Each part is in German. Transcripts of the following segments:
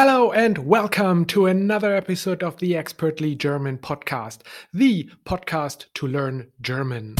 Hello and welcome to another episode of the Expertly German podcast, the podcast to learn German.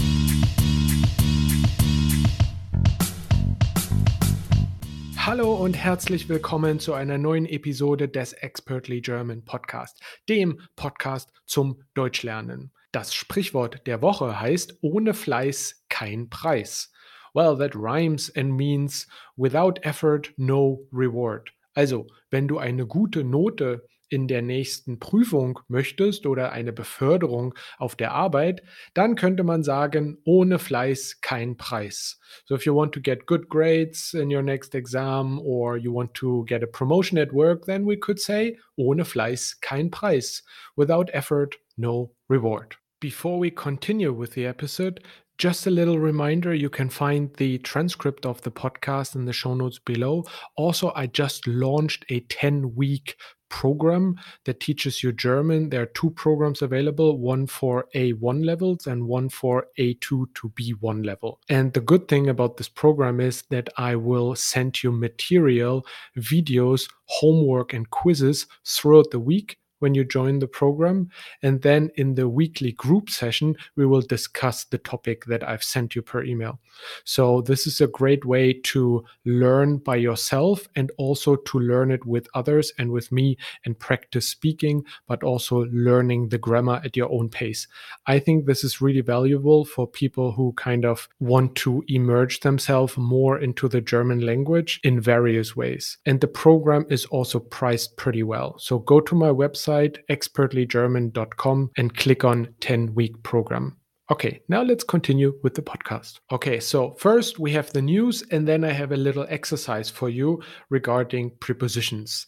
Hallo und herzlich willkommen zu einer neuen Episode des Expertly German Podcast, dem Podcast zum Deutschlernen. Das Sprichwort der Woche heißt ohne Fleiß kein Preis. Well, that rhymes and means without effort no reward. Also, wenn du eine gute Note in der nächsten Prüfung möchtest oder eine Beförderung auf der Arbeit, dann könnte man sagen, ohne Fleiß kein Preis. So if you want to get good grades in your next exam or you want to get a promotion at work, then we could say, ohne Fleiß kein Preis. Without effort, no reward. Before we continue with the episode, just a little reminder you can find the transcript of the podcast in the show notes below. Also, I just launched a 10 week program that teaches you German. There are two programs available one for A1 levels and one for A2 to B1 level. And the good thing about this program is that I will send you material, videos, homework, and quizzes throughout the week when you join the program. And then in the weekly group session, we will discuss the topic that I've sent you per email. So, this is a great way to learn by yourself and also to learn it with others and with me and practice speaking, but also learning the grammar at your own pace. I think this is really valuable for people who kind of want to emerge themselves more into the German language in various ways. And the program is also priced pretty well. So, go to my website website, expertlygerman.com, and click on 10 week program. Okay, now let's continue with the podcast. Okay, so first we have the news, and then I have a little exercise for you regarding prepositions.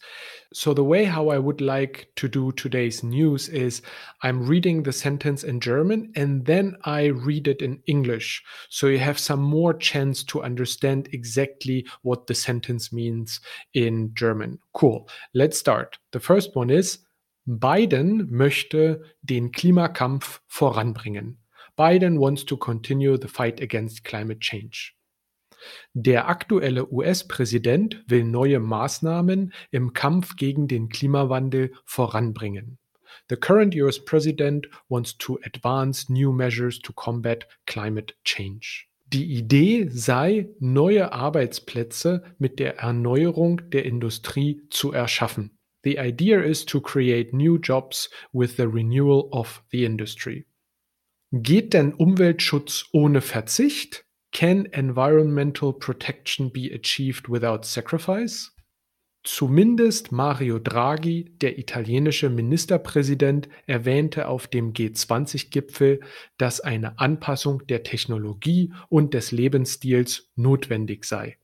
So, the way how I would like to do today's news is I'm reading the sentence in German and then I read it in English. So, you have some more chance to understand exactly what the sentence means in German. Cool, let's start. The first one is Biden möchte den Klimakampf voranbringen. Biden wants to continue the fight against climate change. Der aktuelle US-Präsident will neue Maßnahmen im Kampf gegen den Klimawandel voranbringen. The current US president wants to advance new measures to combat climate change. Die Idee sei, neue Arbeitsplätze mit der Erneuerung der Industrie zu erschaffen. The idea is to create new jobs with the renewal of the industry. Geht denn Umweltschutz ohne Verzicht? Can environmental protection be achieved without sacrifice? Zumindest Mario Draghi, der italienische Ministerpräsident, erwähnte auf dem G20-Gipfel, dass eine Anpassung der Technologie und des Lebensstils notwendig sei.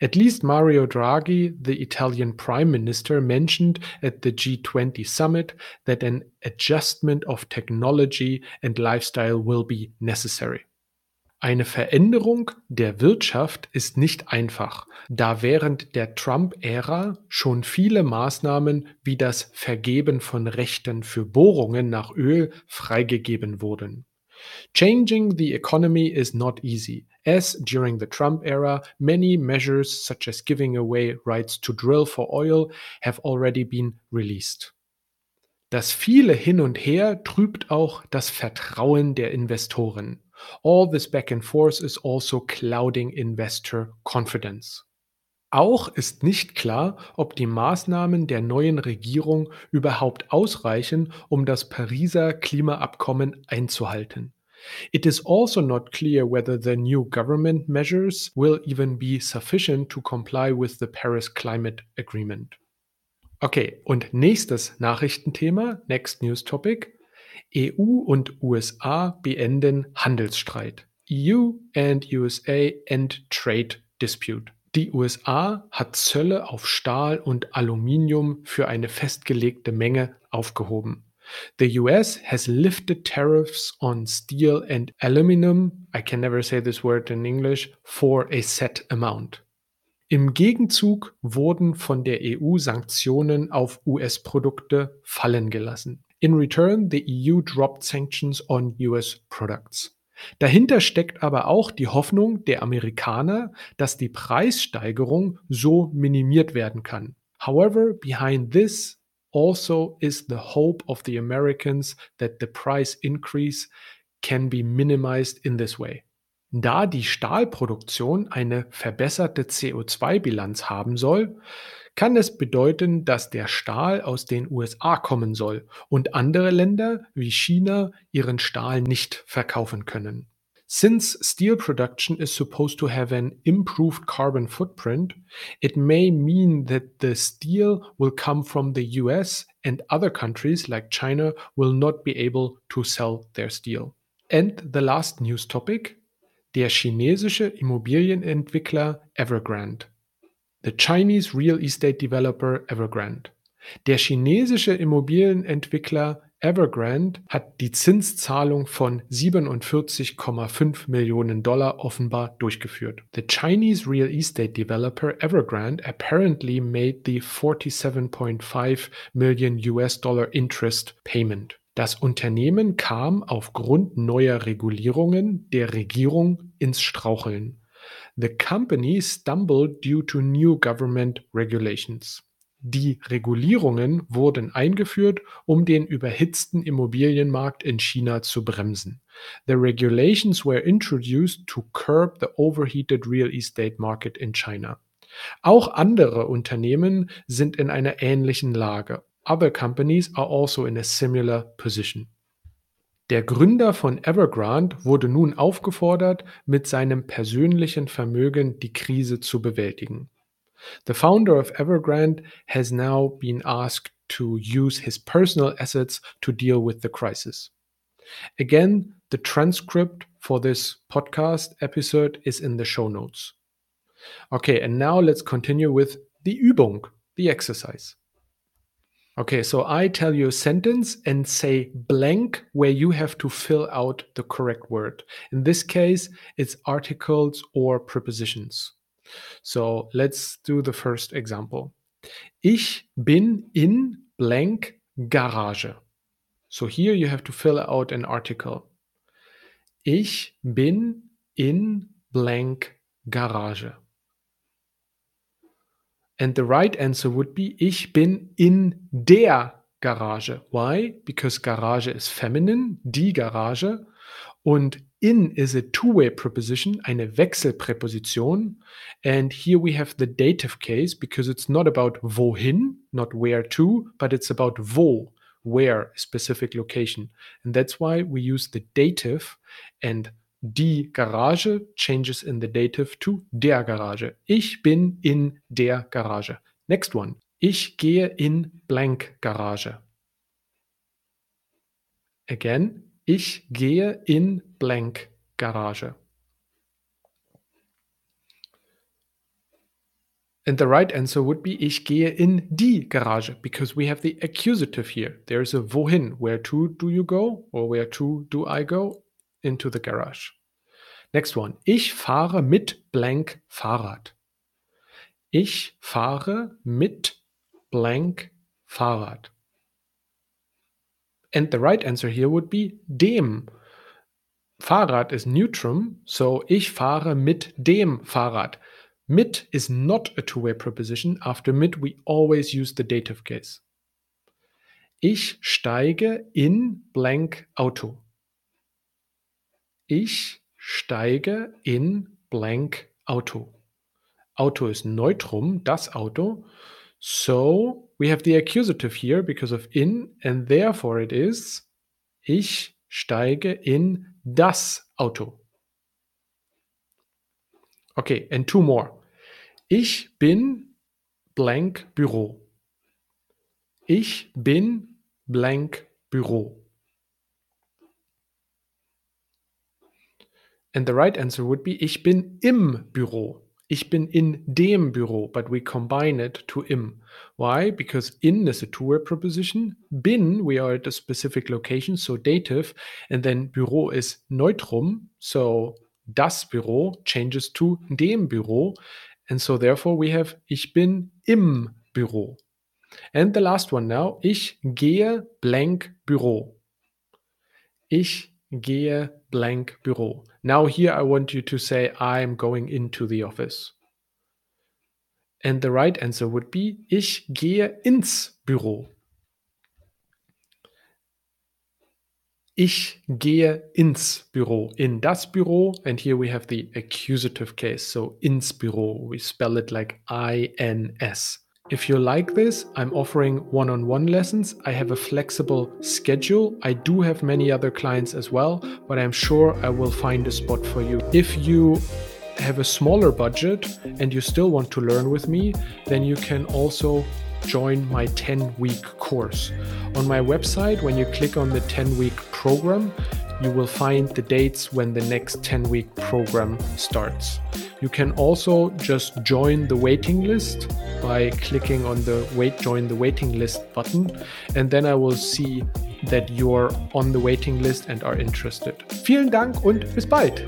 At least Mario Draghi, the Italian prime minister, mentioned at the G20 summit that an adjustment of technology and lifestyle will be necessary. Eine Veränderung der Wirtschaft ist nicht einfach, da während der Trump-Ära schon viele Maßnahmen wie das Vergeben von Rechten für Bohrungen nach Öl freigegeben wurden. Changing the economy is not easy, as during the Trump era, many measures such as giving away rights to drill for oil have already been released. Das viele Hin und Her trübt auch das Vertrauen der Investoren. All this back and forth is also clouding investor confidence. Auch ist nicht klar, ob die Maßnahmen der neuen Regierung überhaupt ausreichen, um das Pariser Klimaabkommen einzuhalten. It is also not clear whether the new government measures will even be sufficient to comply with the Paris Climate Agreement. Okay, und nächstes Nachrichtenthema, next news topic. EU und USA beenden Handelsstreit. EU and USA end trade dispute. Die USA hat Zölle auf Stahl und Aluminium für eine festgelegte Menge aufgehoben. The US has lifted tariffs on steel and aluminum, I can never say this word in English, for a set amount. Im Gegenzug wurden von der EU Sanktionen auf US-Produkte fallen gelassen. In return, the EU dropped sanctions on US products. Dahinter steckt aber auch die Hoffnung der Amerikaner, dass die Preissteigerung so minimiert werden kann. However, behind this also is the hope of the Americans that the price increase can be minimized in this way. Da die Stahlproduktion eine verbesserte CO2-Bilanz haben soll, kann es bedeuten, dass der Stahl aus den USA kommen soll und andere Länder wie China ihren Stahl nicht verkaufen können. Since steel production is supposed to have an improved carbon footprint, it may mean that the steel will come from the US and other countries like China will not be able to sell their steel. And the last news topic der chinesische Immobilienentwickler Evergrande. The Chinese Real Estate Developer Evergrande. Der chinesische Immobilienentwickler Evergrande hat die Zinszahlung von 47,5 Millionen Dollar offenbar durchgeführt. The Chinese real estate developer Evergrande apparently made the 47.5 million US dollar interest payment. Das Unternehmen kam aufgrund neuer Regulierungen der Regierung ins Straucheln. The company stumbled due to new government regulations. Die Regulierungen wurden eingeführt, um den überhitzten Immobilienmarkt in China zu bremsen. The regulations were introduced to curb the overheated real estate market in China. Auch andere Unternehmen sind in einer ähnlichen Lage. Other companies are also in a similar position. Der Gründer von Evergrande wurde nun aufgefordert, mit seinem persönlichen Vermögen die Krise zu bewältigen. The founder of Evergrande has now been asked to use his personal assets to deal with the crisis. Again, the transcript for this podcast episode is in the show notes. Okay, and now let's continue with the Übung, the exercise. Okay, so I tell you a sentence and say blank where you have to fill out the correct word. In this case, it's articles or prepositions. So let's do the first example. Ich bin in blank Garage. So here you have to fill out an article. Ich bin in blank Garage. And the right answer would be Ich bin in der Garage. Why? Because Garage is feminine, die Garage. Und in is a two-way preposition, eine Wechselpräposition. And here we have the dative case because it's not about wohin, not where to, but it's about wo, where, specific location. And that's why we use the dative and Die Garage changes in the dative to der Garage. Ich bin in der Garage. Next one. Ich gehe in blank Garage. Again, ich gehe in blank Garage. And the right answer would be Ich gehe in die Garage because we have the accusative here. There's a wohin. Where to do you go? Or where to do I go? into the garage. Next one. Ich fahre mit blank Fahrrad. Ich fahre mit blank Fahrrad. And the right answer here would be dem. Fahrrad is neutrum, so ich fahre mit dem Fahrrad. Mit is not a two-way preposition. After mit, we always use the dative case. Ich steige in blank Auto. Ich steige in blank Auto. Auto is neutrum, das Auto. So we have the accusative here because of in, and therefore it is ich steige in das Auto. Okay, and two more. Ich bin blank Büro. Ich bin blank Büro. And the right answer would be Ich bin im Büro. Ich bin in dem Büro, but we combine it to im. Why? Because in is a two-word preposition. Bin, we are at a specific location, so dative. And then Büro is neutrum, so das Büro changes to dem Büro. And so therefore we have Ich bin im Büro. And the last one now. Ich gehe blank Büro. Ich gehe blank Büro. Now here I want you to say I'm going into the office. And the right answer would be Ich gehe ins Büro. Ich gehe ins Büro, in das Büro. And here we have the accusative case. So ins Büro, we spell it like I-N-S. If you like this, I'm offering one on one lessons. I have a flexible schedule. I do have many other clients as well, but I'm sure I will find a spot for you. If you have a smaller budget and you still want to learn with me, then you can also join my 10 week course. On my website, when you click on the 10 week program, you will find the dates when the next 10 week program starts. You can also just join the waiting list by clicking on the wait join the waiting list button and then I will see that you're on the waiting list and are interested. Vielen Dank und bis bald.